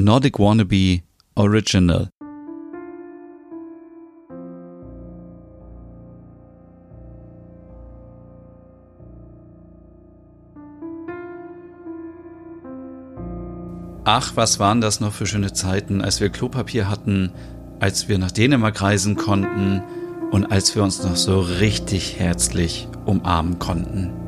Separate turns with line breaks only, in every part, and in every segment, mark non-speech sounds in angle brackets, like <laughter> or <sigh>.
Nordic Wannabe Original. Ach, was waren das noch für schöne Zeiten, als wir Klopapier hatten, als wir nach Dänemark reisen konnten und als wir uns noch so richtig herzlich umarmen konnten.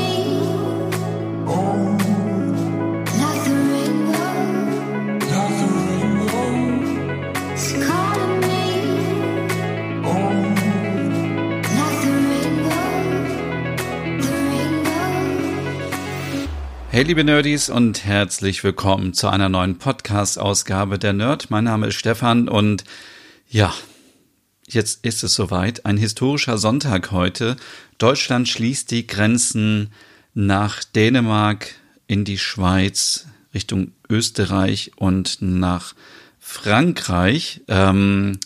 Hey liebe Nerdies und herzlich willkommen zu einer neuen Podcast-Ausgabe der Nerd. Mein Name ist Stefan und ja, jetzt ist es soweit. Ein historischer Sonntag heute. Deutschland schließt die Grenzen nach Dänemark, in die Schweiz, Richtung Österreich und nach Frankreich. Ähm,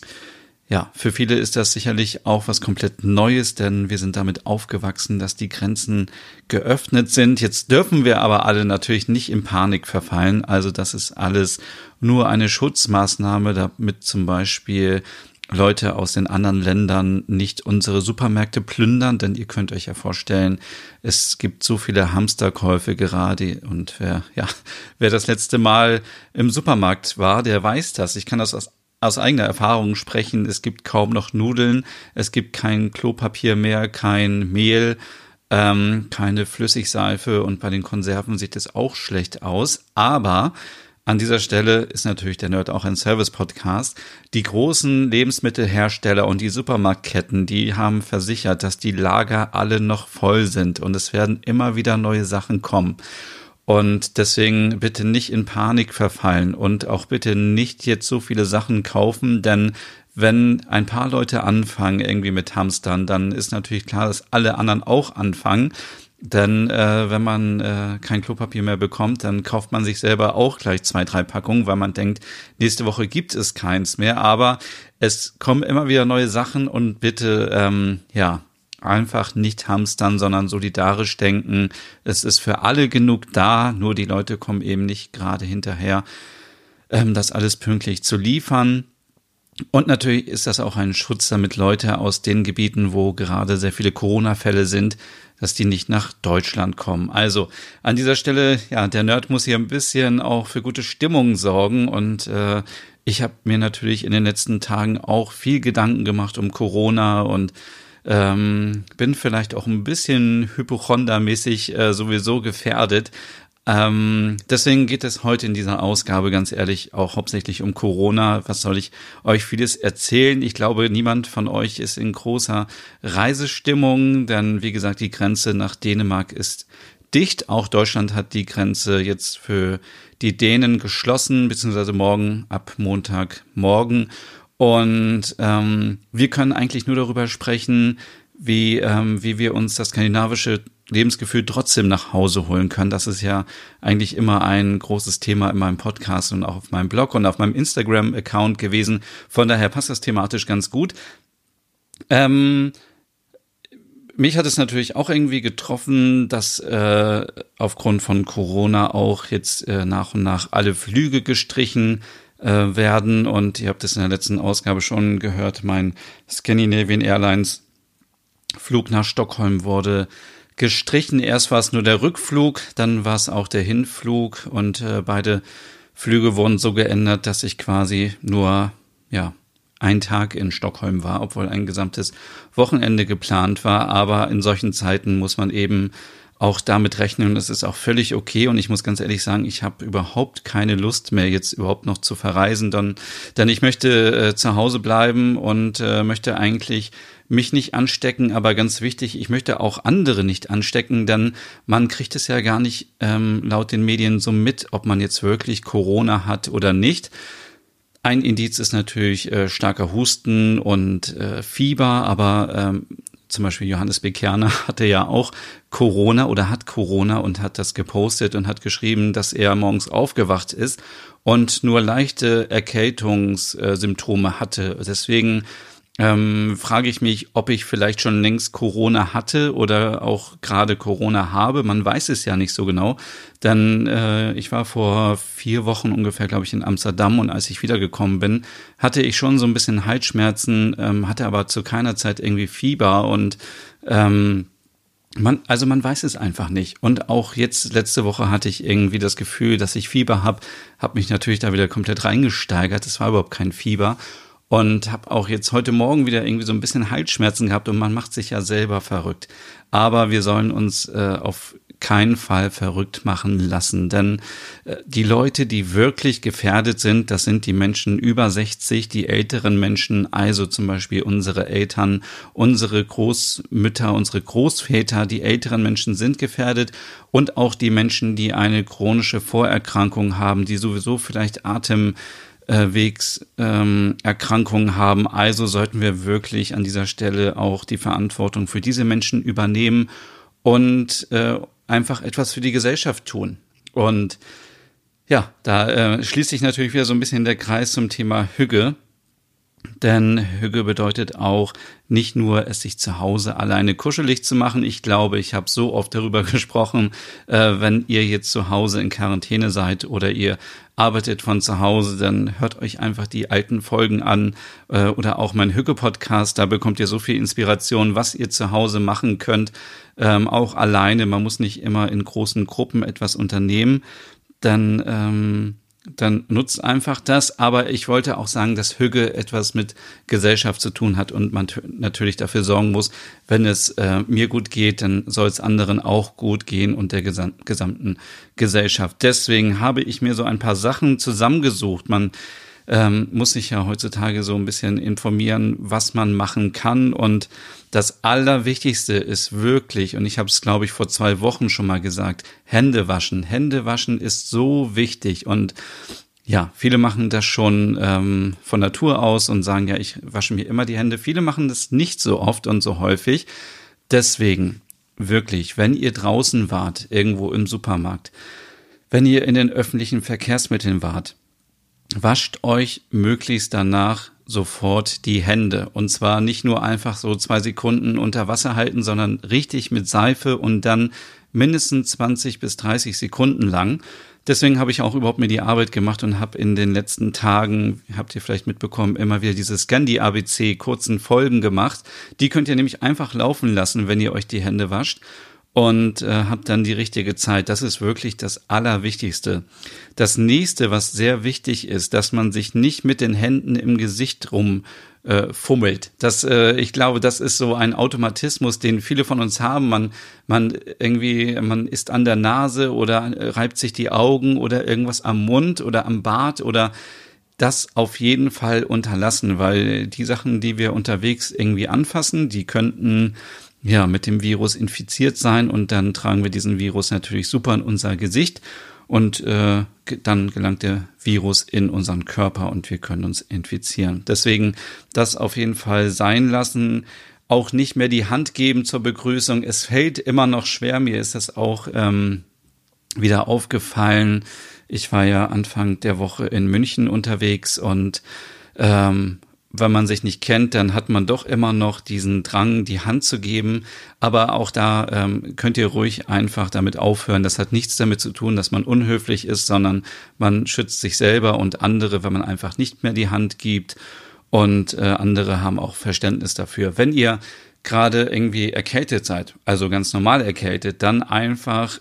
ja, für viele ist das sicherlich auch was komplett Neues, denn wir sind damit aufgewachsen, dass die Grenzen geöffnet sind. Jetzt dürfen wir aber alle natürlich nicht in Panik verfallen. Also das ist alles nur eine Schutzmaßnahme, damit zum Beispiel Leute aus den anderen Ländern nicht unsere Supermärkte plündern, denn ihr könnt euch ja vorstellen, es gibt so viele Hamsterkäufe gerade und wer, ja, wer das letzte Mal im Supermarkt war, der weiß das. Ich kann das aus aus eigener Erfahrung sprechen, es gibt kaum noch Nudeln, es gibt kein Klopapier mehr, kein Mehl, ähm, keine Flüssigseife und bei den Konserven sieht es auch schlecht aus. Aber an dieser Stelle ist natürlich der Nerd auch ein Service-Podcast. Die großen Lebensmittelhersteller und die Supermarktketten, die haben versichert, dass die Lager alle noch voll sind und es werden immer wieder neue Sachen kommen. Und deswegen bitte nicht in Panik verfallen und auch bitte nicht jetzt so viele Sachen kaufen, denn wenn ein paar Leute anfangen irgendwie mit Hamstern, dann ist natürlich klar, dass alle anderen auch anfangen. Denn äh, wenn man äh, kein Klopapier mehr bekommt, dann kauft man sich selber auch gleich zwei, drei Packungen, weil man denkt, nächste Woche gibt es keins mehr. Aber es kommen immer wieder neue Sachen und bitte, ähm, ja, einfach nicht hamstern, sondern solidarisch denken. Es ist für alle genug da, nur die Leute kommen eben nicht gerade hinterher, ähm, das alles pünktlich zu liefern. Und natürlich ist das auch ein Schutz, damit Leute aus den Gebieten, wo gerade sehr viele Corona-Fälle sind, dass die nicht nach Deutschland kommen. Also an dieser Stelle, ja, der Nerd muss hier ein bisschen auch für gute Stimmung sorgen und äh, ich habe mir natürlich in den letzten Tagen auch viel Gedanken gemacht um Corona und ähm, bin vielleicht auch ein bisschen hypochondermäßig äh, sowieso gefährdet. Ähm, deswegen geht es heute in dieser Ausgabe ganz ehrlich auch hauptsächlich um Corona. Was soll ich euch vieles erzählen? Ich glaube, niemand von euch ist in großer Reisestimmung, denn wie gesagt, die Grenze nach Dänemark ist dicht. Auch Deutschland hat die Grenze jetzt für die Dänen geschlossen, beziehungsweise morgen ab Montagmorgen. Und ähm, wir können eigentlich nur darüber sprechen, wie, ähm, wie wir uns das skandinavische Lebensgefühl trotzdem nach Hause holen können. Das ist ja eigentlich immer ein großes Thema in meinem Podcast und auch auf meinem Blog und auf meinem Instagram-Account gewesen. Von daher passt das thematisch ganz gut. Ähm, mich hat es natürlich auch irgendwie getroffen, dass äh, aufgrund von Corona auch jetzt äh, nach und nach alle Flüge gestrichen äh, werden. Und ihr habt es in der letzten Ausgabe schon gehört, mein Scandinavian Airlines Flug nach Stockholm wurde gestrichen. Erst war es nur der Rückflug, dann war es auch der Hinflug und äh, beide Flüge wurden so geändert, dass ich quasi nur, ja, ein Tag in Stockholm war, obwohl ein gesamtes Wochenende geplant war. Aber in solchen Zeiten muss man eben auch damit rechnen und das ist auch völlig okay. Und ich muss ganz ehrlich sagen, ich habe überhaupt keine Lust mehr, jetzt überhaupt noch zu verreisen, dann, denn ich möchte äh, zu Hause bleiben und äh, möchte eigentlich mich nicht anstecken, aber ganz wichtig, ich möchte auch andere nicht anstecken, denn man kriegt es ja gar nicht ähm, laut den Medien so mit, ob man jetzt wirklich Corona hat oder nicht. Ein Indiz ist natürlich äh, starker Husten und äh, Fieber, aber ähm, zum Beispiel Johannes Bekerner <laughs> hatte ja auch Corona oder hat Corona und hat das gepostet und hat geschrieben, dass er morgens aufgewacht ist und nur leichte Erkältungssymptome hatte. Deswegen ähm, frage ich mich, ob ich vielleicht schon längst Corona hatte oder auch gerade Corona habe. Man weiß es ja nicht so genau. Denn äh, ich war vor vier Wochen ungefähr, glaube ich, in Amsterdam und als ich wiedergekommen bin, hatte ich schon so ein bisschen Halsschmerzen, ähm, hatte aber zu keiner Zeit irgendwie Fieber und ähm, man, also man weiß es einfach nicht. Und auch jetzt letzte Woche hatte ich irgendwie das Gefühl, dass ich Fieber habe, habe mich natürlich da wieder komplett reingesteigert. Es war überhaupt kein Fieber und habe auch jetzt heute Morgen wieder irgendwie so ein bisschen Halsschmerzen gehabt und man macht sich ja selber verrückt. Aber wir sollen uns äh, auf keinen Fall verrückt machen lassen, denn äh, die Leute, die wirklich gefährdet sind, das sind die Menschen über 60, die älteren Menschen, also zum Beispiel unsere Eltern, unsere Großmütter, unsere Großväter, die älteren Menschen sind gefährdet und auch die Menschen, die eine chronische Vorerkrankung haben, die sowieso vielleicht Atem Wegserkrankungen ähm, haben. Also sollten wir wirklich an dieser Stelle auch die Verantwortung für diese Menschen übernehmen und äh, einfach etwas für die Gesellschaft tun. Und ja, da äh, schließt sich natürlich wieder so ein bisschen der Kreis zum Thema Hüge. Denn Hüge bedeutet auch nicht nur, es sich zu Hause alleine kuschelig zu machen. Ich glaube, ich habe so oft darüber <laughs> gesprochen, äh, wenn ihr jetzt zu Hause in Quarantäne seid oder ihr arbeitet von zu Hause, dann hört euch einfach die alten Folgen an äh, oder auch mein Hüge-Podcast. Da bekommt ihr so viel Inspiration, was ihr zu Hause machen könnt, ähm, auch alleine. Man muss nicht immer in großen Gruppen etwas unternehmen. Dann ähm, dann nutzt einfach das. Aber ich wollte auch sagen, dass Hüge etwas mit Gesellschaft zu tun hat und man natürlich dafür sorgen muss, wenn es äh, mir gut geht, dann soll es anderen auch gut gehen und der gesam gesamten Gesellschaft. Deswegen habe ich mir so ein paar Sachen zusammengesucht. Man ähm, muss sich ja heutzutage so ein bisschen informieren, was man machen kann und das Allerwichtigste ist wirklich, und ich habe es, glaube ich, vor zwei Wochen schon mal gesagt, Hände waschen. Hände waschen ist so wichtig und ja, viele machen das schon ähm, von Natur aus und sagen, ja, ich wasche mir immer die Hände. Viele machen das nicht so oft und so häufig. Deswegen, wirklich, wenn ihr draußen wart, irgendwo im Supermarkt, wenn ihr in den öffentlichen Verkehrsmitteln wart, wascht euch möglichst danach sofort die Hände. Und zwar nicht nur einfach so zwei Sekunden unter Wasser halten, sondern richtig mit Seife und dann mindestens 20 bis 30 Sekunden lang. Deswegen habe ich auch überhaupt mir die Arbeit gemacht und habe in den letzten Tagen, habt ihr vielleicht mitbekommen, immer wieder diese Scandi ABC kurzen Folgen gemacht. Die könnt ihr nämlich einfach laufen lassen, wenn ihr euch die Hände wascht und äh, habt dann die richtige Zeit. Das ist wirklich das Allerwichtigste. Das nächste, was sehr wichtig ist, dass man sich nicht mit den Händen im Gesicht rum äh, fummelt. Das, äh, ich glaube, das ist so ein Automatismus, den viele von uns haben. Man, man irgendwie, man ist an der Nase oder reibt sich die Augen oder irgendwas am Mund oder am Bart oder das auf jeden Fall unterlassen, weil die Sachen, die wir unterwegs irgendwie anfassen, die könnten ja, mit dem Virus infiziert sein und dann tragen wir diesen Virus natürlich super in unser Gesicht und äh, dann gelangt der Virus in unseren Körper und wir können uns infizieren. Deswegen das auf jeden Fall sein lassen. Auch nicht mehr die Hand geben zur Begrüßung. Es fällt immer noch schwer. Mir ist das auch ähm, wieder aufgefallen. Ich war ja Anfang der Woche in München unterwegs und ähm, wenn man sich nicht kennt, dann hat man doch immer noch diesen Drang, die Hand zu geben. Aber auch da ähm, könnt ihr ruhig einfach damit aufhören. Das hat nichts damit zu tun, dass man unhöflich ist, sondern man schützt sich selber und andere, wenn man einfach nicht mehr die Hand gibt. Und äh, andere haben auch Verständnis dafür. Wenn ihr gerade irgendwie erkältet seid, also ganz normal erkältet, dann einfach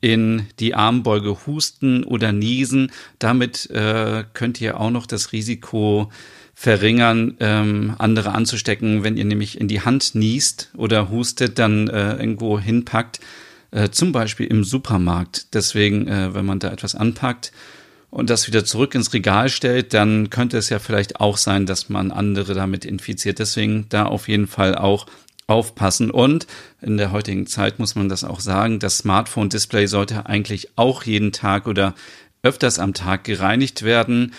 in die Armbeuge husten oder niesen. Damit äh, könnt ihr auch noch das Risiko verringern, ähm, andere anzustecken. Wenn ihr nämlich in die Hand niest oder hustet, dann äh, irgendwo hinpackt, äh, zum Beispiel im Supermarkt. Deswegen, äh, wenn man da etwas anpackt und das wieder zurück ins Regal stellt, dann könnte es ja vielleicht auch sein, dass man andere damit infiziert. Deswegen da auf jeden Fall auch aufpassen. Und in der heutigen Zeit muss man das auch sagen, das Smartphone-Display sollte eigentlich auch jeden Tag oder öfters am Tag gereinigt werden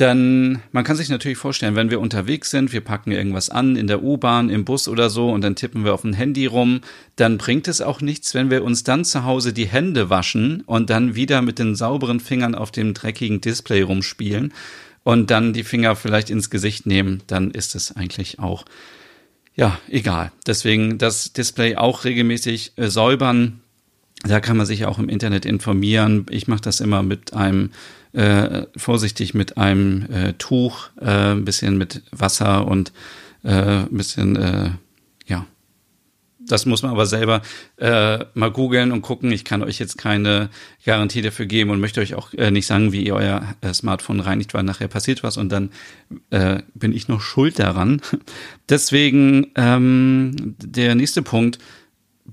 dann, man kann sich natürlich vorstellen, wenn wir unterwegs sind, wir packen irgendwas an in der U-Bahn, im Bus oder so und dann tippen wir auf ein Handy rum, dann bringt es auch nichts, wenn wir uns dann zu Hause die Hände waschen und dann wieder mit den sauberen Fingern auf dem dreckigen Display rumspielen und dann die Finger vielleicht ins Gesicht nehmen, dann ist es eigentlich auch, ja, egal. Deswegen das Display auch regelmäßig äh, säubern. Da kann man sich auch im Internet informieren. Ich mache das immer mit einem äh, vorsichtig mit einem äh, Tuch, äh, ein bisschen mit Wasser und äh, ein bisschen, äh, ja. Das muss man aber selber äh, mal googeln und gucken. Ich kann euch jetzt keine Garantie dafür geben und möchte euch auch äh, nicht sagen, wie ihr euer äh, Smartphone reinigt, weil nachher passiert was und dann äh, bin ich noch schuld daran. <laughs> Deswegen ähm, der nächste Punkt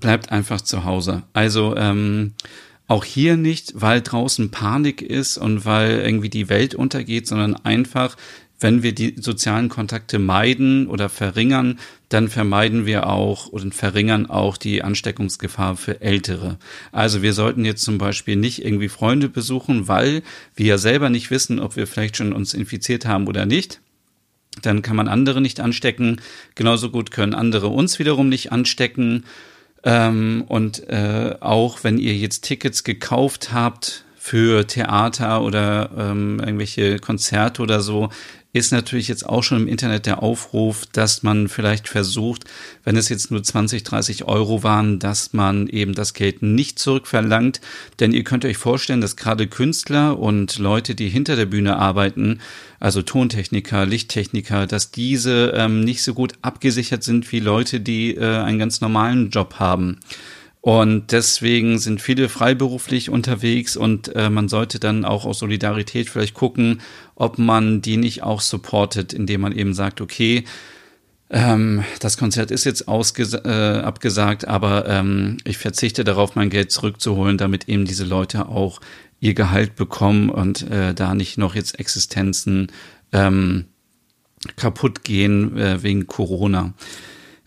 bleibt einfach zu Hause. Also ähm, auch hier nicht, weil draußen Panik ist und weil irgendwie die Welt untergeht, sondern einfach, wenn wir die sozialen Kontakte meiden oder verringern, dann vermeiden wir auch und verringern auch die Ansteckungsgefahr für Ältere. Also wir sollten jetzt zum Beispiel nicht irgendwie Freunde besuchen, weil wir ja selber nicht wissen, ob wir vielleicht schon uns infiziert haben oder nicht. Dann kann man andere nicht anstecken. Genauso gut können andere uns wiederum nicht anstecken. Ähm, und äh, auch wenn ihr jetzt Tickets gekauft habt für Theater oder ähm, irgendwelche Konzerte oder so, ist natürlich jetzt auch schon im Internet der Aufruf, dass man vielleicht versucht, wenn es jetzt nur 20, 30 Euro waren, dass man eben das Geld nicht zurückverlangt. Denn ihr könnt euch vorstellen, dass gerade Künstler und Leute, die hinter der Bühne arbeiten, also Tontechniker, Lichttechniker, dass diese ähm, nicht so gut abgesichert sind wie Leute, die äh, einen ganz normalen Job haben. Und deswegen sind viele freiberuflich unterwegs und äh, man sollte dann auch aus Solidarität vielleicht gucken, ob man die nicht auch supportet, indem man eben sagt, okay, ähm, das Konzert ist jetzt äh, abgesagt, aber ähm, ich verzichte darauf, mein Geld zurückzuholen, damit eben diese Leute auch ihr Gehalt bekommen und äh, da nicht noch jetzt Existenzen ähm, kaputt gehen äh, wegen Corona.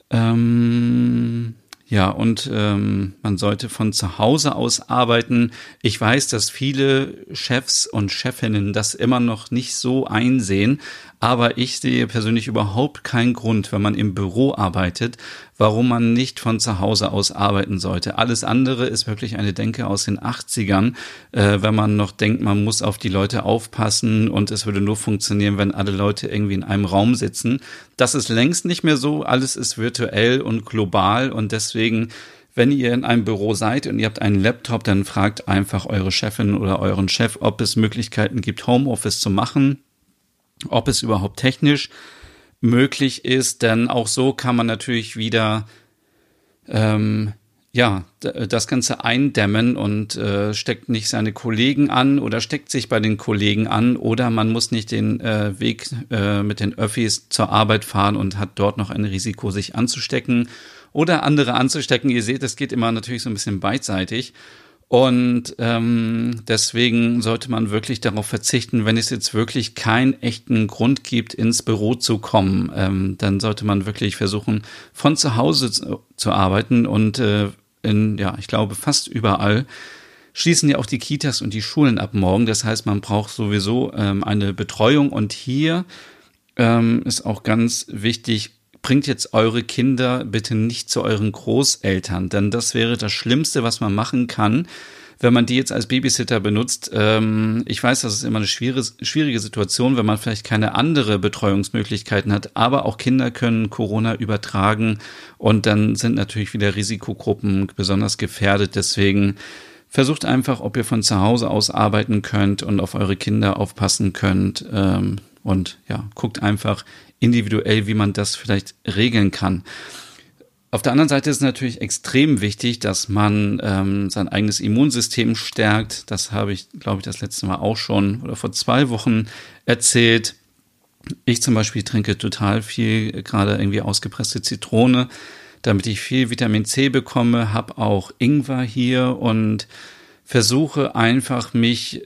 Ähm, ja, und ähm, man sollte von zu Hause aus arbeiten. Ich weiß, dass viele Chefs und Chefinnen das immer noch nicht so einsehen, aber ich sehe persönlich überhaupt keinen Grund, wenn man im Büro arbeitet, warum man nicht von zu Hause aus arbeiten sollte. Alles andere ist wirklich eine Denke aus den 80ern, äh, wenn man noch denkt, man muss auf die Leute aufpassen und es würde nur funktionieren, wenn alle Leute irgendwie in einem Raum sitzen. Das ist längst nicht mehr so. Alles ist virtuell und global und deswegen wenn ihr in einem Büro seid und ihr habt einen Laptop, dann fragt einfach eure Chefin oder euren Chef, ob es Möglichkeiten gibt, Homeoffice zu machen ob es überhaupt technisch möglich ist, denn auch so kann man natürlich wieder ähm, ja das Ganze eindämmen und äh, steckt nicht seine Kollegen an oder steckt sich bei den Kollegen an oder man muss nicht den äh, Weg äh, mit den Öffis zur Arbeit fahren und hat dort noch ein Risiko, sich anzustecken oder andere anzustecken. Ihr seht, es geht immer natürlich so ein bisschen beidseitig. Und ähm, deswegen sollte man wirklich darauf verzichten, wenn es jetzt wirklich keinen echten Grund gibt, ins Büro zu kommen, ähm, dann sollte man wirklich versuchen, von zu Hause zu, arbeiten. Und äh, in, ja, ich glaube, fast überall schließen ja auch die Kitas und die Schulen ab morgen. Das heißt, man braucht sowieso ähm, eine Betreuung. Und hier ähm, ist auch ganz wichtig, bringt jetzt eure Kinder bitte nicht zu euren Großeltern, denn das wäre das Schlimmste, was man machen kann, wenn man die jetzt als Babysitter benutzt. Ähm, ich weiß, das ist immer eine schwierige, Situation, wenn man vielleicht keine andere Betreuungsmöglichkeiten hat, aber auch Kinder können Corona übertragen und dann sind natürlich wieder Risikogruppen besonders gefährdet. Deswegen versucht einfach, ob ihr von zu Hause aus arbeiten könnt und auf eure Kinder aufpassen könnt. Ähm, und ja, guckt einfach individuell, wie man das vielleicht regeln kann. Auf der anderen Seite ist natürlich extrem wichtig, dass man ähm, sein eigenes Immunsystem stärkt. Das habe ich, glaube ich, das letzte Mal auch schon oder vor zwei Wochen erzählt. Ich zum Beispiel trinke total viel, gerade irgendwie ausgepresste Zitrone, damit ich viel Vitamin C bekomme, habe auch Ingwer hier und versuche einfach mich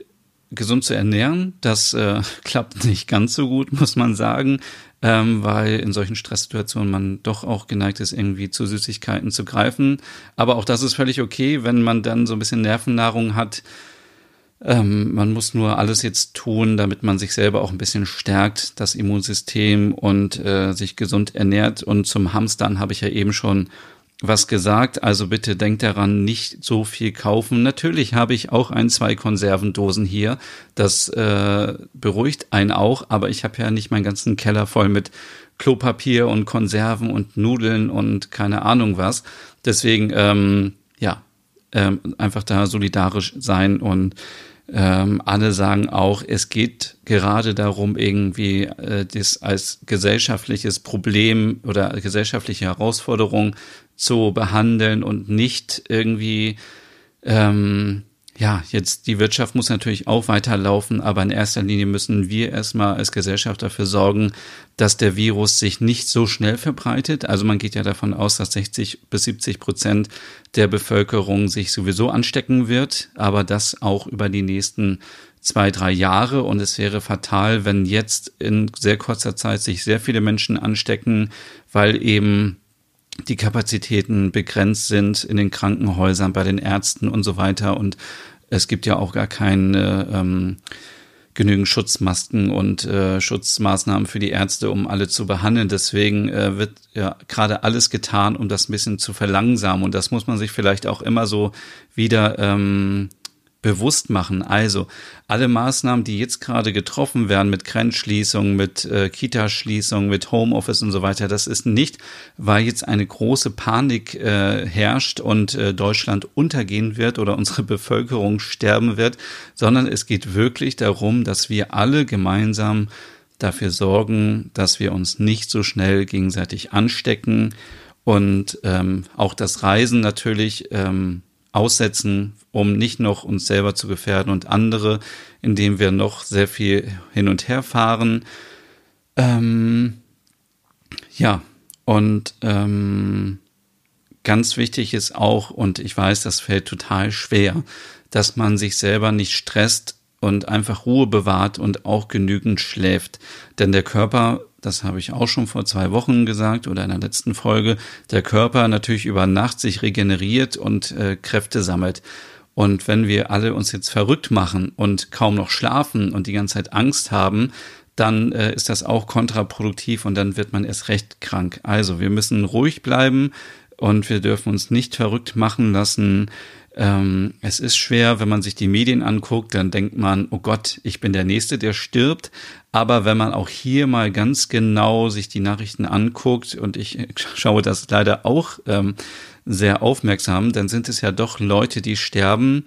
gesund zu ernähren. Das äh, <laughs> klappt nicht ganz so gut, muss man sagen ähm, weil in solchen Stresssituationen man doch auch geneigt ist, irgendwie zu Süßigkeiten zu greifen. Aber auch das ist völlig okay, wenn man dann so ein bisschen Nervennahrung hat. Ähm, man muss nur alles jetzt tun, damit man sich selber auch ein bisschen stärkt, das Immunsystem und äh, sich gesund ernährt. Und zum Hamstern habe ich ja eben schon was gesagt. Also bitte denkt daran, nicht so viel kaufen. Natürlich habe ich auch ein, zwei Konservendosen hier. Das äh, beruhigt einen auch, aber ich habe ja nicht meinen ganzen Keller voll mit Klopapier und Konserven und Nudeln und keine Ahnung was. Deswegen, ähm, ja, ähm, einfach da solidarisch sein und ähm, alle sagen auch, es geht gerade darum, irgendwie äh, das als gesellschaftliches Problem oder gesellschaftliche Herausforderung zu behandeln und nicht irgendwie ähm, ja, jetzt die Wirtschaft muss natürlich auch weiterlaufen, aber in erster Linie müssen wir erstmal als Gesellschaft dafür sorgen, dass der Virus sich nicht so schnell verbreitet. Also man geht ja davon aus, dass 60 bis 70 Prozent der Bevölkerung sich sowieso anstecken wird, aber das auch über die nächsten zwei, drei Jahre. Und es wäre fatal, wenn jetzt in sehr kurzer Zeit sich sehr viele Menschen anstecken, weil eben die Kapazitäten begrenzt sind in den Krankenhäusern, bei den Ärzten und so weiter. Und es gibt ja auch gar keine ähm, genügend Schutzmasken und äh, Schutzmaßnahmen für die Ärzte, um alle zu behandeln. Deswegen äh, wird ja gerade alles getan, um das ein bisschen zu verlangsamen. Und das muss man sich vielleicht auch immer so wieder ähm, bewusst machen. Also alle Maßnahmen, die jetzt gerade getroffen werden mit Grenzschließungen, mit äh, Kitaschließungen, mit Homeoffice und so weiter, das ist nicht, weil jetzt eine große Panik äh, herrscht und äh, Deutschland untergehen wird oder unsere <laughs> Bevölkerung sterben wird, sondern es geht wirklich darum, dass wir alle gemeinsam dafür sorgen, dass wir uns nicht so schnell gegenseitig anstecken und ähm, auch das Reisen natürlich ähm, aussetzen, um nicht noch uns selber zu gefährden und andere, indem wir noch sehr viel hin und her fahren. Ähm, ja, und ähm, ganz wichtig ist auch, und ich weiß, das fällt total schwer, dass man sich selber nicht stresst und einfach Ruhe bewahrt und auch genügend schläft. Denn der Körper das habe ich auch schon vor zwei Wochen gesagt oder in der letzten Folge, der Körper natürlich über Nacht sich regeneriert und äh, Kräfte sammelt. Und wenn wir alle uns jetzt verrückt machen und kaum noch schlafen und die ganze Zeit Angst haben, dann äh, ist das auch kontraproduktiv und dann wird man erst recht krank. Also wir müssen ruhig bleiben und wir dürfen uns nicht verrückt machen lassen. Ähm, es ist schwer, wenn man sich die Medien anguckt, dann denkt man, oh Gott, ich bin der Nächste, der stirbt. Aber wenn man auch hier mal ganz genau sich die Nachrichten anguckt, und ich schaue das leider auch ähm, sehr aufmerksam, dann sind es ja doch Leute, die sterben,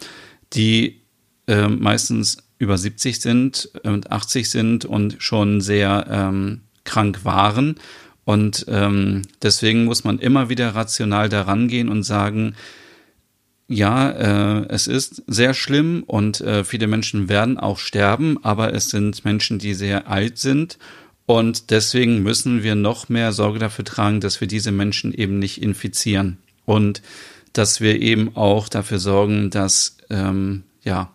die äh, meistens über 70 sind und 80 sind und schon sehr ähm, krank waren. Und ähm, deswegen muss man immer wieder rational daran gehen und sagen, ja, äh, es ist sehr schlimm und äh, viele Menschen werden auch sterben, aber es sind Menschen, die sehr alt sind und deswegen müssen wir noch mehr Sorge dafür tragen, dass wir diese Menschen eben nicht infizieren und dass wir eben auch dafür sorgen, dass ähm, ja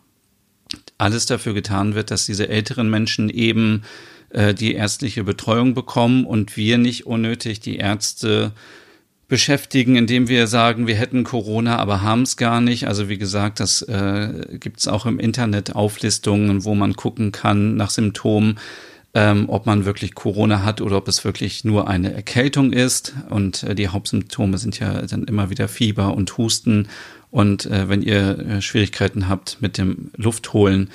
alles dafür getan wird, dass diese älteren Menschen eben äh, die ärztliche Betreuung bekommen und wir nicht unnötig die Ärzte beschäftigen, indem wir sagen, wir hätten Corona, aber haben es gar nicht. Also wie gesagt, das äh, gibt es auch im Internet Auflistungen, wo man gucken kann nach Symptomen, ähm, ob man wirklich Corona hat oder ob es wirklich nur eine Erkältung ist. Und äh, die Hauptsymptome sind ja dann immer wieder Fieber und Husten. Und äh, wenn ihr äh, Schwierigkeiten habt mit dem Luftholen,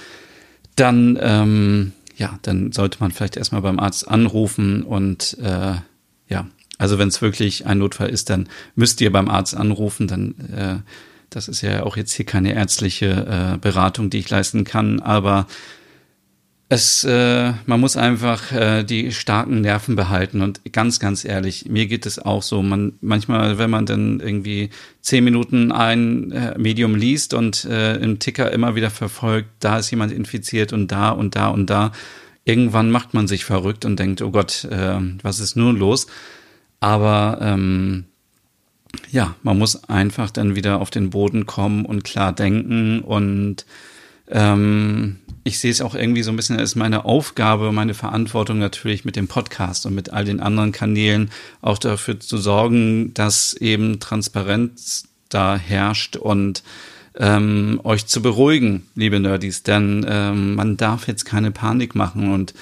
dann ähm, ja, dann sollte man vielleicht erstmal beim Arzt anrufen und äh, also wenn es wirklich ein Notfall ist, dann müsst ihr beim Arzt anrufen. Dann, äh, das ist ja auch jetzt hier keine ärztliche äh, Beratung, die ich leisten kann. Aber es, äh, man muss einfach äh, die starken Nerven behalten und ganz, ganz ehrlich, mir geht es auch so. Man manchmal, wenn man dann irgendwie zehn Minuten ein äh, Medium liest und äh, im Ticker immer wieder verfolgt, da ist jemand infiziert und da und da und da, irgendwann macht man sich verrückt und denkt, oh Gott, äh, was ist nun los? Aber ähm, ja, man muss einfach dann wieder auf den Boden kommen und klar denken. Und ähm, ich sehe es auch irgendwie so ein bisschen als meine Aufgabe, meine Verantwortung natürlich mit dem Podcast und mit all den anderen Kanälen auch dafür zu sorgen, dass eben Transparenz da herrscht und ähm, euch zu beruhigen, liebe Nerdies, denn ähm, man darf jetzt keine Panik machen und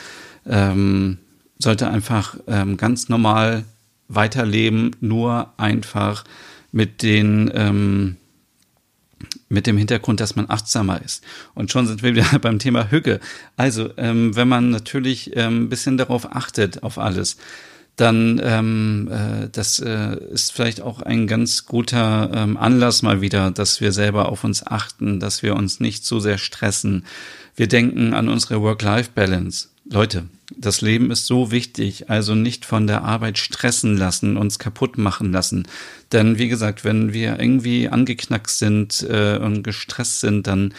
ähm, sollte einfach ähm, ganz normal weiterleben, nur einfach mit den ähm, mit dem Hintergrund, dass man achtsamer ist. Und schon sind wir wieder <laughs> beim Thema Hücke. Also, ähm, wenn man natürlich ähm, ein bisschen darauf achtet, auf alles, dann ähm, äh, das äh, ist vielleicht auch ein ganz guter ähm, Anlass mal wieder, dass wir selber auf uns achten, dass wir uns nicht so sehr stressen. Wir denken an unsere Work-Life-Balance. Leute, das Leben ist so wichtig, also nicht von der Arbeit stressen lassen, uns kaputt machen lassen. Denn wie gesagt, wenn wir irgendwie angeknackst sind äh, und gestresst sind, dann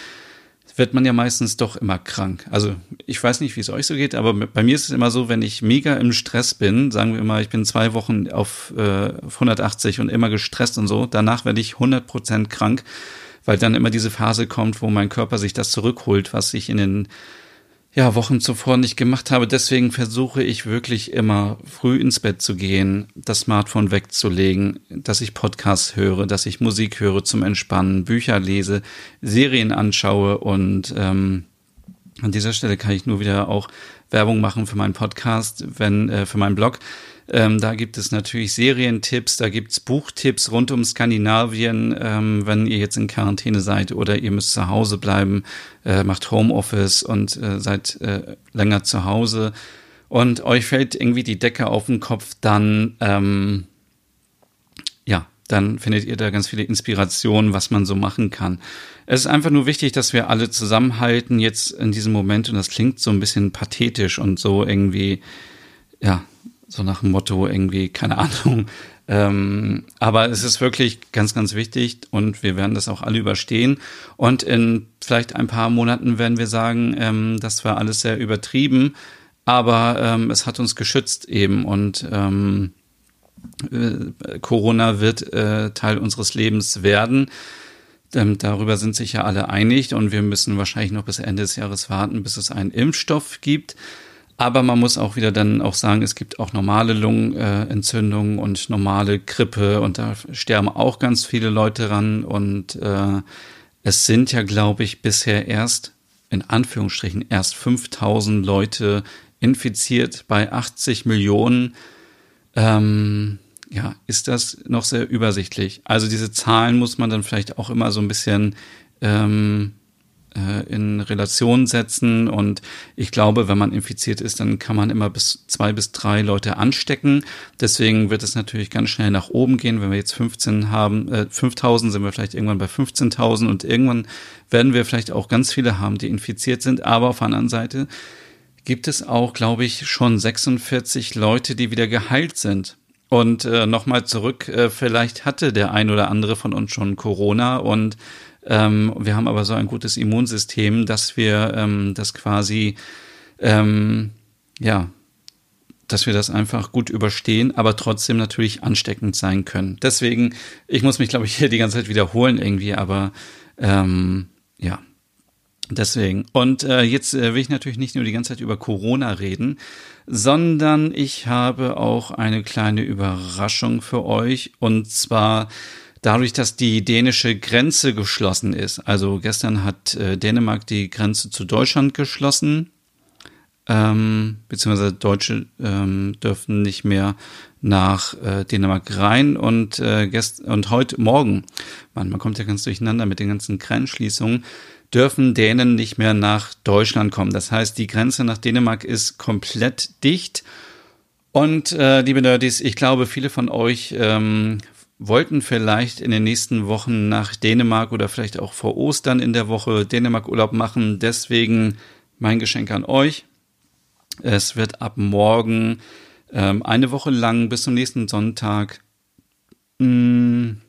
wird man ja meistens doch immer krank. Also ich weiß nicht, wie es euch so geht, aber bei mir ist es immer so, wenn ich mega im Stress bin, sagen wir immer, ich bin zwei Wochen auf, äh, auf 180 und immer gestresst und so, danach werde ich 100% krank, weil dann immer diese Phase kommt, wo mein Körper sich das zurückholt, was ich in den ja, Wochen zuvor nicht gemacht habe. Deswegen versuche ich wirklich immer früh ins Bett zu gehen, das Smartphone wegzulegen, dass ich Podcasts höre, dass ich Musik höre zum Entspannen, Bücher lese, Serien anschaue und ähm, an dieser Stelle kann ich nur wieder auch Werbung machen für meinen Podcast, wenn äh, für meinen Blog. Ähm, da gibt es natürlich Serientipps, da gibt's Buchtipps rund um Skandinavien, ähm, wenn ihr jetzt in Quarantäne seid oder ihr müsst zu Hause bleiben, äh, macht Homeoffice und äh, seid äh, länger zu Hause und euch fällt irgendwie die Decke auf den Kopf, dann ähm, ja, dann findet ihr da ganz viele Inspirationen, was man so machen kann. Es ist einfach nur wichtig, dass wir alle zusammenhalten jetzt in diesem Moment und das klingt so ein bisschen pathetisch und so irgendwie, ja, so nach dem Motto irgendwie, keine <laughs> Ahnung. Ähm, aber es ist wirklich ganz, ganz wichtig und wir werden das auch alle überstehen. Und in vielleicht ein paar Monaten werden wir sagen, ähm, das war alles sehr übertrieben, aber ähm, es hat uns geschützt eben und ähm, äh, Corona wird äh, Teil unseres Lebens werden. Ähm, darüber sind sich ja alle einig und wir müssen wahrscheinlich noch bis Ende des Jahres warten, bis es einen Impfstoff gibt. Aber man muss auch wieder dann auch sagen, es gibt auch normale Lungenentzündungen und normale Grippe und da sterben auch ganz viele Leute ran und äh, es sind ja, glaube ich, bisher erst in Anführungsstrichen erst 5000 Leute infiziert bei 80 Millionen. Ähm, ja, ist das noch sehr übersichtlich. Also diese Zahlen muss man dann vielleicht auch immer so ein bisschen ähm, äh, in Relation setzen. Und ich glaube, wenn man infiziert ist, dann kann man immer bis zwei bis drei Leute anstecken. Deswegen wird es natürlich ganz schnell nach oben gehen. Wenn wir jetzt 15 haben, äh, 5000 sind wir vielleicht irgendwann bei 15.000 und irgendwann werden wir vielleicht auch ganz viele haben, die infiziert sind. Aber auf der anderen Seite gibt es auch, glaube ich, schon 46 Leute, die wieder geheilt sind. Und äh, nochmal zurück, äh, vielleicht hatte der ein oder andere von uns schon Corona und ähm, wir haben aber so ein gutes Immunsystem, dass wir ähm, das quasi, ähm, ja, dass wir das einfach gut überstehen, aber trotzdem natürlich ansteckend sein können. Deswegen, ich muss mich, glaube ich, hier die ganze Zeit wiederholen irgendwie, aber ähm, ja, deswegen. Und äh, jetzt äh, will ich natürlich nicht nur die ganze Zeit über Corona reden, sondern ich habe auch eine kleine Überraschung für euch. Und zwar dadurch, dass die dänische Grenze geschlossen ist. Also gestern hat äh, Dänemark die Grenze zu Deutschland geschlossen, ähm, beziehungsweise Deutsche ähm, dürfen nicht mehr nach äh, Dänemark rein und äh, gest und heute Morgen, man, man kommt ja ganz durcheinander mit den ganzen Grenzschließungen, dürfen Dänen nicht mehr nach Deutschland kommen. Das heißt, die Grenze nach Dänemark ist komplett dicht. Und äh, liebe Nerdies, ich glaube, viele von euch ähm, wollten vielleicht in den nächsten Wochen nach Dänemark oder vielleicht auch vor Ostern in der Woche Dänemark Urlaub machen. Deswegen mein Geschenk an euch. Es wird ab morgen ähm, eine Woche lang bis zum nächsten Sonntag mh, mm,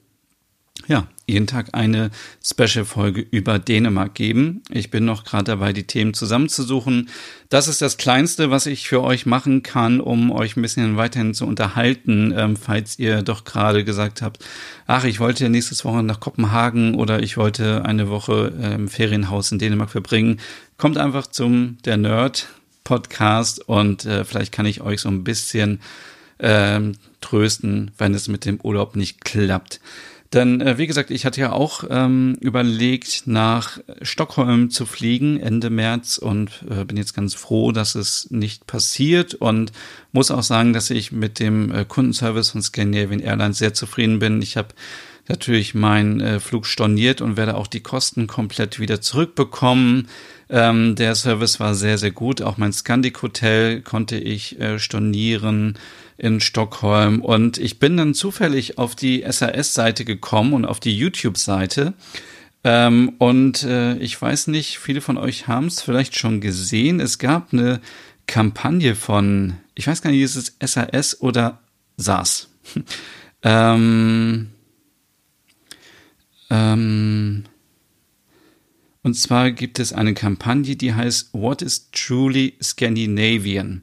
ja, jeden Tag eine Special-Folge über Dänemark geben. Ich bin noch gerade dabei, die Themen zusammenzusuchen. Das ist das Kleinste, was ich für euch machen kann, um euch ein bisschen weiterhin zu unterhalten, ähm, falls ihr doch gerade gesagt habt, ach, ich wollte nächstes Woche nach Kopenhagen oder ich wollte eine Woche im ähm, Ferienhaus in Dänemark verbringen. Kommt einfach zum Der Nerd Podcast und äh, vielleicht kann ich euch so ein bisschen ähm, trösten, wenn es mit dem Urlaub nicht klappt. Denn äh, wie gesagt, ich hatte ja auch ähm, überlegt, nach Stockholm zu fliegen Ende März und äh, bin jetzt ganz froh, dass es nicht passiert und muss auch sagen, dass ich mit dem äh, Kundenservice von Scandinavian Airlines sehr zufrieden bin. Ich habe natürlich meinen äh, Flug storniert und werde auch die Kosten komplett wieder zurückbekommen. Ähm, der Service war sehr, sehr gut. Auch mein Scandic Hotel konnte ich äh, stornieren in Stockholm. Und ich bin dann zufällig auf die SAS-Seite gekommen und auf die YouTube-Seite. Ähm, und äh, ich weiß nicht, viele von euch haben es vielleicht schon gesehen. Es gab eine Kampagne von, ich weiß gar nicht, ist es SAS oder SAS? <laughs> ähm, ähm, und zwar gibt es eine Kampagne, die heißt What is Truly Scandinavian?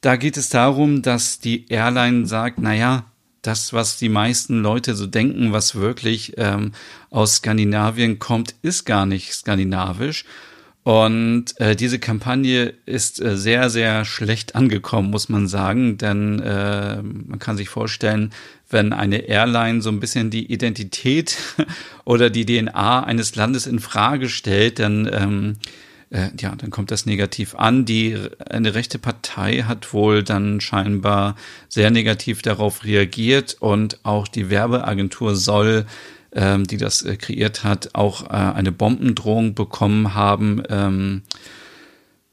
Da geht es darum, dass die Airline sagt, naja, das, was die meisten Leute so denken, was wirklich ähm, aus Skandinavien kommt, ist gar nicht skandinavisch. Und äh, diese Kampagne ist äh, sehr, sehr schlecht angekommen, muss man sagen, denn äh, man kann sich vorstellen, wenn eine Airline so ein bisschen die Identität <laughs> oder die DNA eines Landes in Frage stellt, dann ähm, äh, ja, dann kommt das negativ an. Die eine rechte Partei hat wohl dann scheinbar sehr negativ darauf reagiert und auch die Werbeagentur soll ähm, die das äh, kreiert hat, auch äh, eine Bombendrohung bekommen haben.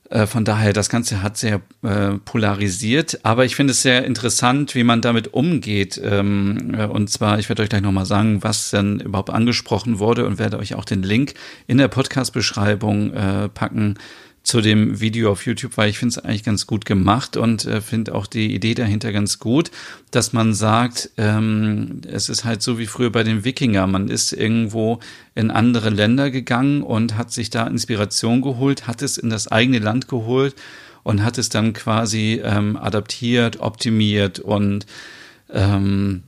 Äh, von daher, das Ganze hat sehr äh, polarisiert, aber ich finde es sehr interessant, wie man damit umgeht. Ähm, äh, und zwar, ich werde euch gleich nochmal sagen, was denn überhaupt angesprochen wurde und werde euch auch den Link in der Podcast-Beschreibung äh, packen zu dem Video auf YouTube, weil ich finde es eigentlich ganz gut gemacht und äh, finde auch die Idee dahinter ganz gut, dass man sagt, ähm, es ist halt so wie früher bei den Wikinger. Man ist irgendwo in andere Länder gegangen und hat sich da Inspiration geholt, hat es in das eigene Land geholt und hat es dann quasi ähm, adaptiert, optimiert und ähm,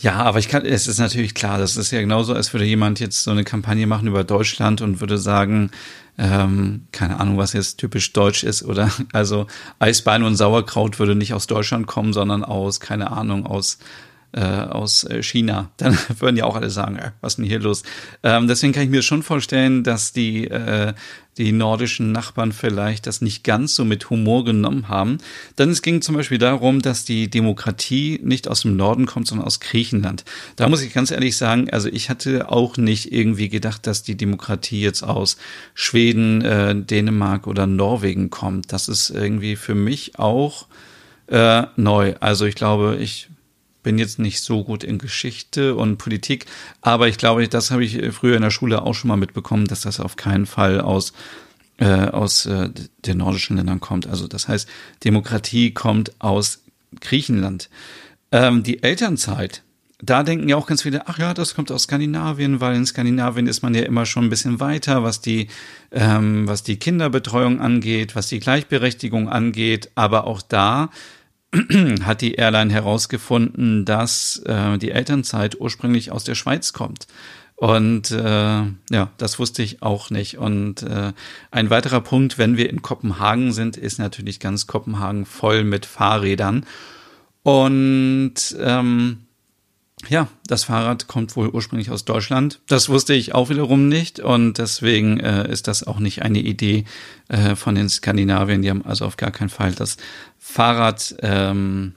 ja, aber ich kann, es ist natürlich klar, das ist ja genauso, als würde jemand jetzt so eine Kampagne machen über Deutschland und würde sagen, ähm, keine Ahnung, was jetzt typisch deutsch ist, oder <laughs> also Eisbein und Sauerkraut würde nicht aus Deutschland kommen, sondern aus, keine Ahnung, aus äh, aus äh, China, <laughs> dann würden ja auch alle sagen, äh, was ist denn hier los? Ähm, deswegen kann ich mir schon vorstellen, dass die, äh, die nordischen Nachbarn vielleicht das nicht ganz so mit Humor genommen haben. Denn es ging zum Beispiel darum, dass die Demokratie nicht aus dem Norden kommt, sondern aus Griechenland. Da muss ich ganz ehrlich sagen, also ich hatte auch nicht irgendwie gedacht, dass die Demokratie jetzt aus Schweden, äh, Dänemark oder Norwegen kommt. Das ist irgendwie für mich auch äh, neu. Also ich glaube, ich bin jetzt nicht so gut in Geschichte und Politik, aber ich glaube, das habe ich früher in der Schule auch schon mal mitbekommen, dass das auf keinen Fall aus äh, aus äh, den nordischen Ländern kommt. Also das heißt, Demokratie kommt aus Griechenland. Ähm, die Elternzeit, da denken ja auch ganz viele, ach ja, das kommt aus Skandinavien, weil in Skandinavien ist man ja immer schon ein bisschen weiter, was die, ähm, was die Kinderbetreuung angeht, was die Gleichberechtigung angeht. Aber auch da <clears throat> hat die Airline herausgefunden, dass äh, die Elternzeit ursprünglich aus der Schweiz kommt. Und äh, ja, das wusste ich auch nicht. Und äh, ein weiterer Punkt, wenn wir in Kopenhagen sind, ist natürlich ganz Kopenhagen voll mit Fahrrädern. Und ähm, ja, das Fahrrad kommt wohl ursprünglich aus Deutschland. Das wusste ich auch wiederum nicht und deswegen äh, ist das auch nicht eine Idee äh, von den Skandinaviern. Die haben also auf gar keinen Fall das Fahrrad ähm,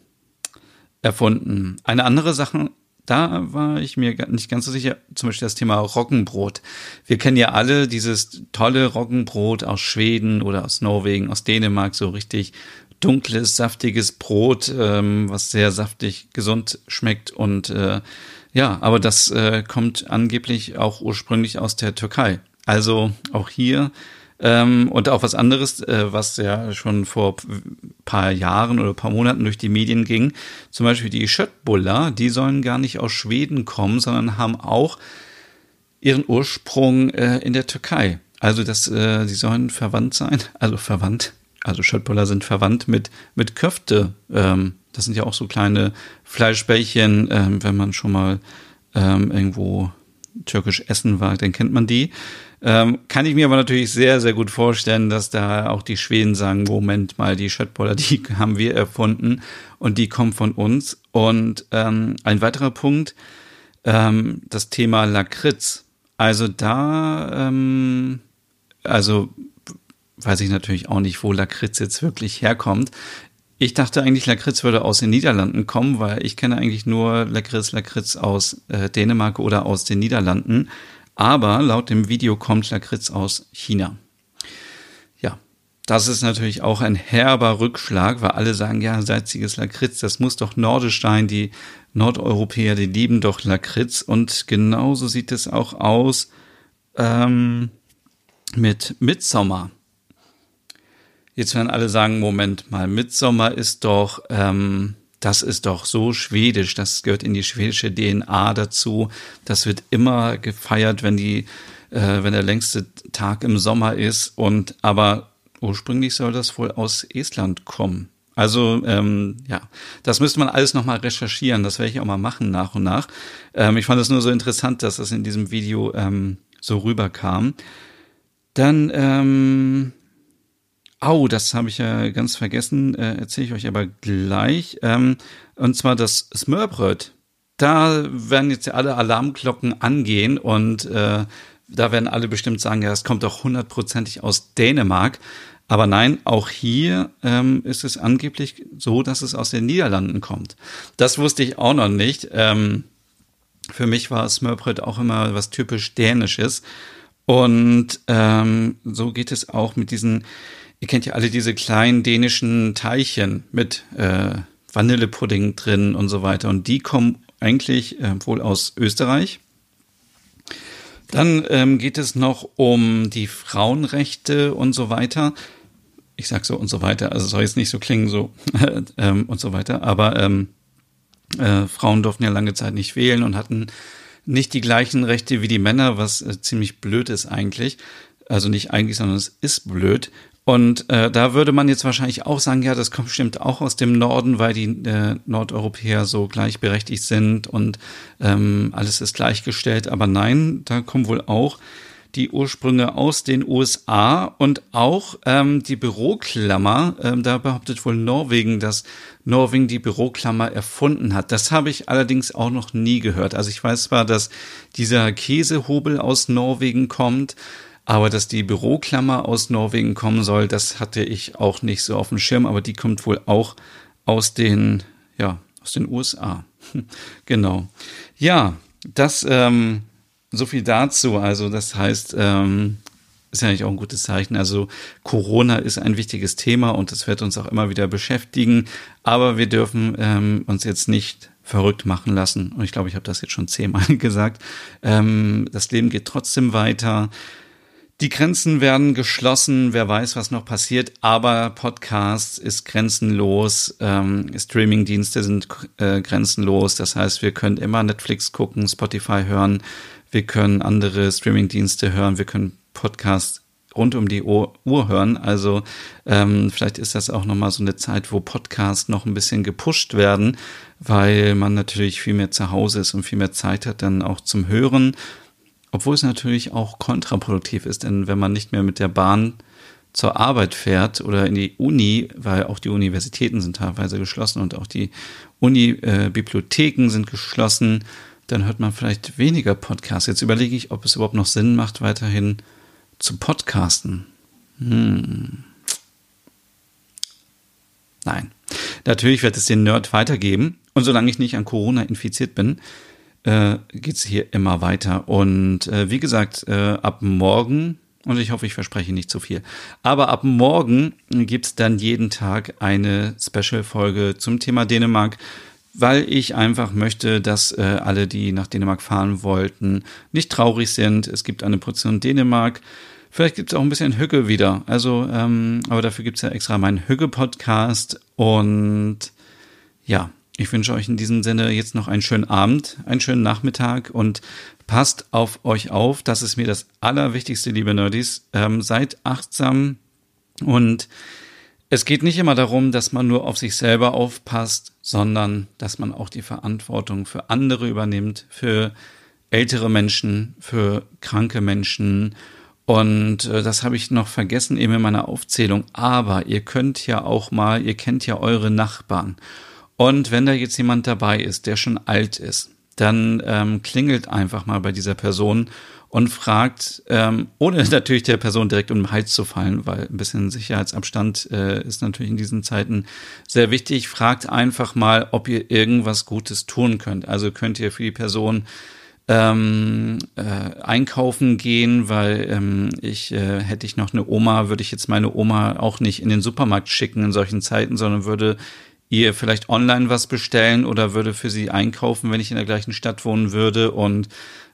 erfunden. Eine andere Sache, da war ich mir nicht ganz so sicher, zum Beispiel das Thema Roggenbrot. Wir kennen ja alle dieses tolle Roggenbrot aus Schweden oder aus Norwegen, aus Dänemark, so richtig dunkles, saftiges Brot, ähm, was sehr saftig, gesund schmeckt und äh, ja, aber das äh, kommt angeblich auch ursprünglich aus der Türkei. Also auch hier ähm, und auch was anderes, äh, was ja schon vor paar Jahren oder paar Monaten durch die Medien ging. Zum Beispiel die Schöttbuller, die sollen gar nicht aus Schweden kommen, sondern haben auch ihren Ursprung äh, in der Türkei. Also das, äh, sie sollen verwandt sein, <laughs> also verwandt, also Schöttbuller sind verwandt mit, mit Köfte. Ähm, das sind ja auch so kleine Fleischbällchen, ähm, wenn man schon mal ähm, irgendwo türkisch essen war, dann kennt man die. Ähm, kann ich mir aber natürlich sehr, sehr gut vorstellen, dass da auch die Schweden sagen, Moment mal, die Schöttboller, die <laughs> haben wir erfunden und die kommen von uns. Und ähm, ein weiterer Punkt, ähm, das Thema Lakritz. Also da, ähm, also weiß ich natürlich auch nicht, wo Lakritz jetzt wirklich herkommt. Ich dachte eigentlich, Lakritz würde aus den Niederlanden kommen, weil ich kenne eigentlich nur Lakritz, Lakritz aus äh, Dänemark oder aus den Niederlanden. Aber laut dem Video kommt Lakritz aus China. Ja, das ist natürlich auch ein herber Rückschlag, weil alle sagen, ja, salziges Lakritz, das muss doch nordisch sein. Die Nordeuropäer, die lieben doch Lakritz. Und genauso sieht es auch aus ähm, mit Midsommer. Jetzt werden alle sagen, Moment mal, Midsommer ist doch, ähm, das ist doch so schwedisch, das gehört in die schwedische DNA dazu. Das wird immer gefeiert, wenn die, äh, wenn der längste Tag im Sommer ist. Und aber ursprünglich soll das wohl aus Estland kommen. Also ähm, ja, das müsste man alles nochmal recherchieren. Das werde ich auch mal machen nach und nach. Ähm, ich fand es nur so interessant, dass das in diesem Video ähm, so rüberkam. Dann ähm, Au, das habe ich ja ganz vergessen, äh, erzähle ich euch aber gleich. Ähm, und zwar das Smørbröt. Da werden jetzt ja alle Alarmglocken angehen und äh, da werden alle bestimmt sagen, ja, es kommt doch hundertprozentig aus Dänemark. Aber nein, auch hier ähm, ist es angeblich so, dass es aus den Niederlanden kommt. Das wusste ich auch noch nicht. Ähm, für mich war Smørbrød auch immer was typisch Dänisches. Und ähm, so geht es auch mit diesen Ihr kennt ja alle diese kleinen dänischen Teilchen mit äh, Vanillepudding drin und so weiter. Und die kommen eigentlich äh, wohl aus Österreich. Dann ähm, geht es noch um die Frauenrechte und so weiter. Ich sag so und so weiter, also soll jetzt nicht so klingen so <laughs> ähm, und so weiter, aber ähm, äh, Frauen durften ja lange Zeit nicht wählen und hatten nicht die gleichen Rechte wie die Männer, was äh, ziemlich blöd ist eigentlich. Also nicht eigentlich, sondern es ist blöd. Und äh, da würde man jetzt wahrscheinlich auch sagen, ja, das kommt bestimmt auch aus dem Norden, weil die äh, Nordeuropäer so gleichberechtigt sind und ähm, alles ist gleichgestellt. Aber nein, da kommen wohl auch die Ursprünge aus den USA und auch ähm, die Büroklammer. Ähm, da behauptet wohl Norwegen, dass Norwegen die Büroklammer erfunden hat. Das habe ich allerdings auch noch nie gehört. Also ich weiß zwar, dass dieser Käsehobel aus Norwegen kommt. Aber dass die Büroklammer aus Norwegen kommen soll, das hatte ich auch nicht so auf dem Schirm, aber die kommt wohl auch aus den, ja, aus den USA. <laughs> genau. Ja, das, ähm, so viel dazu. Also, das heißt, ähm, ist ja eigentlich auch ein gutes Zeichen. Also Corona ist ein wichtiges Thema und das wird uns auch immer wieder beschäftigen. Aber wir dürfen ähm, uns jetzt nicht verrückt machen lassen. Und ich glaube, ich habe das jetzt schon zehnmal <laughs> gesagt. Ähm, das Leben geht trotzdem weiter. Die Grenzen werden geschlossen, wer weiß, was noch passiert, aber Podcast ist grenzenlos, ähm, Streamingdienste sind äh, grenzenlos, das heißt, wir können immer Netflix gucken, Spotify hören, wir können andere Streamingdienste hören, wir können Podcasts rund um die Uhr, hören. Also ähm, vielleicht ist das auch nochmal so eine Zeit, wo Podcasts noch ein bisschen gepusht werden, weil man natürlich viel mehr zu Hause ist und viel mehr Zeit hat dann auch zum Hören obwohl es natürlich auch kontraproduktiv ist, denn wenn man nicht mehr mit der Bahn zur Arbeit fährt oder in die Uni, weil auch die Universitäten sind teilweise geschlossen und auch die Uni-Bibliotheken sind geschlossen, dann hört man vielleicht weniger Podcasts. Jetzt überlege ich, ob es überhaupt noch Sinn macht, weiterhin zu podcasten. Hm. Nein. Natürlich wird es den Nerd weitergeben. Und solange ich nicht an Corona infiziert bin, äh, geht es hier immer weiter. Und äh, wie gesagt, äh, ab morgen, und ich hoffe, ich verspreche nicht zu viel, aber ab morgen gibt's dann jeden Tag eine Special-Folge zum Thema Dänemark weil ich einfach möchte, dass äh, alle, die nach Dänemark fahren wollten, nicht traurig sind. Es gibt eine Portion Dänemark. Vielleicht gibt es auch ein bisschen Hügge wieder. Also, ähm, aber dafür gibt es ja extra meinen Hügge-Podcast. Und ja, ich wünsche euch in diesem Sinne jetzt noch einen schönen Abend, einen schönen Nachmittag und passt auf euch auf. Das ist mir das Allerwichtigste, liebe Nerdies. Ähm, seid achtsam und es geht nicht immer darum, dass man nur auf sich selber aufpasst, sondern dass man auch die Verantwortung für andere übernimmt, für ältere Menschen, für kranke Menschen. Und äh, das habe ich noch vergessen eben in meiner Aufzählung. Aber ihr könnt ja auch mal, ihr kennt ja eure Nachbarn. Und wenn da jetzt jemand dabei ist, der schon alt ist, dann ähm, klingelt einfach mal bei dieser Person und fragt, ähm, ohne <laughs> natürlich der Person direkt um den Hals zu fallen, weil ein bisschen Sicherheitsabstand äh, ist natürlich in diesen Zeiten sehr wichtig, fragt einfach mal, ob ihr irgendwas Gutes tun könnt. Also könnt ihr für die Person ähm, äh, einkaufen gehen, weil ähm, ich äh, hätte ich noch eine Oma, würde ich jetzt meine Oma auch nicht in den Supermarkt schicken in solchen Zeiten, sondern würde ihr vielleicht online was bestellen oder würde für sie einkaufen, wenn ich in der gleichen Stadt wohnen würde und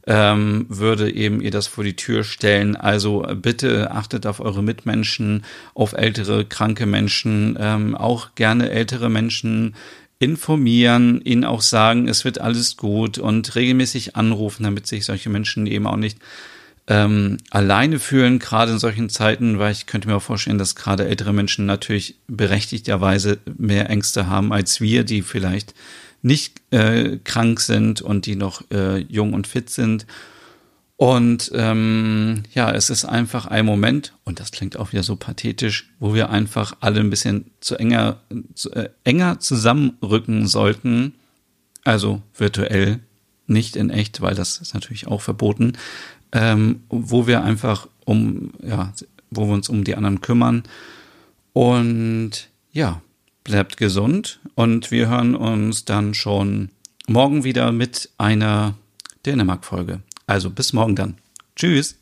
ähm, würde eben ihr das vor die Tür stellen. Also äh, bitte achtet auf eure Mitmenschen, auf ältere, kranke Menschen, ähm, auch gerne ältere Menschen informieren, ihnen auch sagen, es wird alles gut und regelmäßig anrufen, damit sich solche Menschen eben auch nicht ähm, alleine fühlen, gerade in solchen Zeiten, weil ich könnte mir auch vorstellen, dass gerade ältere Menschen natürlich berechtigterweise mehr Ängste haben als wir, die vielleicht nicht äh, krank sind und die noch äh, jung und fit sind. Und ähm, ja, es ist einfach ein Moment, und das klingt auch wieder so pathetisch, wo wir einfach alle ein bisschen zu enger, zu, äh, enger zusammenrücken sollten. Also virtuell, nicht in echt, weil das ist natürlich auch verboten. Ähm, wo wir einfach um, ja, wo wir uns um die anderen kümmern. Und ja, bleibt gesund und wir hören uns dann schon morgen wieder mit einer Dänemark-Folge. Also bis morgen dann. Tschüss.